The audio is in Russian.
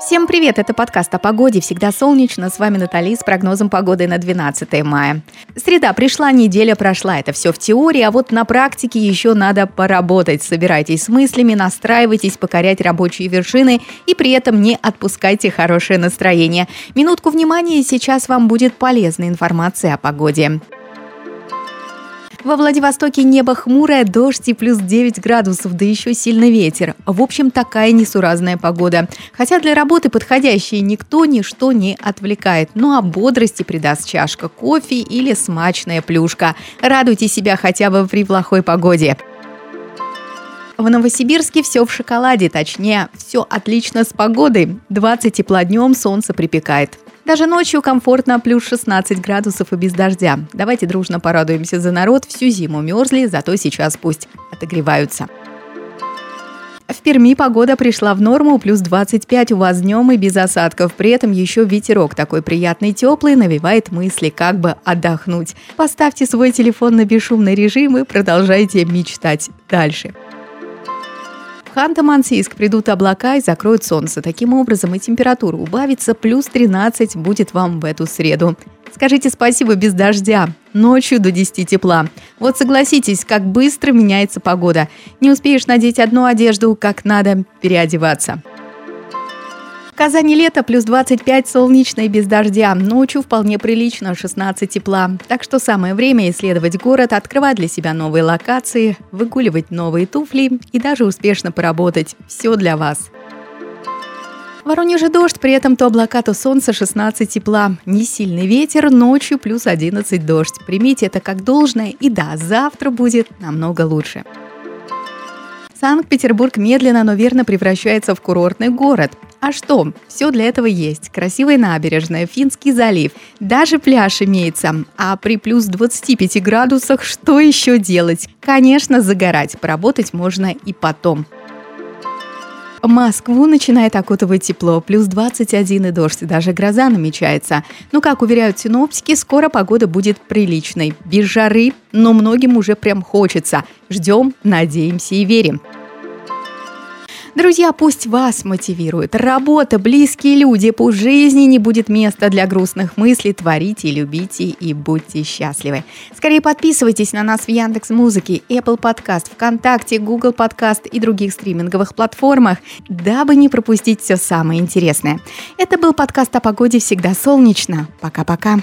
Всем привет! Это подкаст о погоде. Всегда солнечно. С вами Натали с прогнозом погоды на 12 мая. Среда пришла, неделя прошла. Это все в теории, а вот на практике еще надо поработать. Собирайтесь с мыслями, настраивайтесь покорять рабочие вершины и при этом не отпускайте хорошее настроение. Минутку внимания, сейчас вам будет полезная информация о погоде. Во Владивостоке небо хмурое, дождь и плюс 9 градусов, да еще сильный ветер. В общем, такая несуразная погода. Хотя для работы подходящей никто ничто не отвлекает. Ну а бодрости придаст чашка кофе или смачная плюшка. Радуйте себя хотя бы при плохой погоде. В Новосибирске все в шоколаде, точнее, все отлично с погодой. 20 тепла днем, солнце припекает. Даже ночью комфортно, плюс 16 градусов и без дождя. Давайте дружно порадуемся за народ. Всю зиму мерзли, зато сейчас пусть отогреваются. В Перми погода пришла в норму, плюс 25 у вас днем и без осадков. При этом еще ветерок такой приятный, теплый, навевает мысли, как бы отдохнуть. Поставьте свой телефон на бесшумный режим и продолжайте мечтать дальше. Ханты-Мансийск придут облака и закроют солнце. Таким образом и температура убавится, плюс 13 будет вам в эту среду. Скажите спасибо без дождя. Ночью до 10 тепла. Вот согласитесь, как быстро меняется погода. Не успеешь надеть одну одежду, как надо переодеваться. Казани лето, плюс 25 солнечно и без дождя. Ночью вполне прилично, 16 тепла. Так что самое время исследовать город, открывать для себя новые локации, выгуливать новые туфли и даже успешно поработать. Все для вас. В Воронеже дождь, при этом то облака, то солнце, 16 тепла. Не сильный ветер, ночью плюс 11 дождь. Примите это как должное, и да, завтра будет намного лучше. Санкт-Петербург медленно, но верно превращается в курортный город. А что? Все для этого есть. Красивая набережная, Финский залив, даже пляж имеется. А при плюс 25 градусах что еще делать? Конечно, загорать. Поработать можно и потом. Москву начинает окутывать тепло, плюс 21 и дождь, даже гроза намечается. Но, как уверяют синоптики, скоро погода будет приличной. Без жары, но многим уже прям хочется. Ждем, надеемся и верим. Друзья, пусть вас мотивирует. Работа, близкие люди, пусть жизни не будет места для грустных мыслей. Творите, любите и будьте счастливы. Скорее подписывайтесь на нас в Яндекс Музыке, Apple Podcast, ВКонтакте, Google Podcast и других стриминговых платформах, дабы не пропустить все самое интересное. Это был подкаст о погоде «Всегда солнечно». Пока-пока.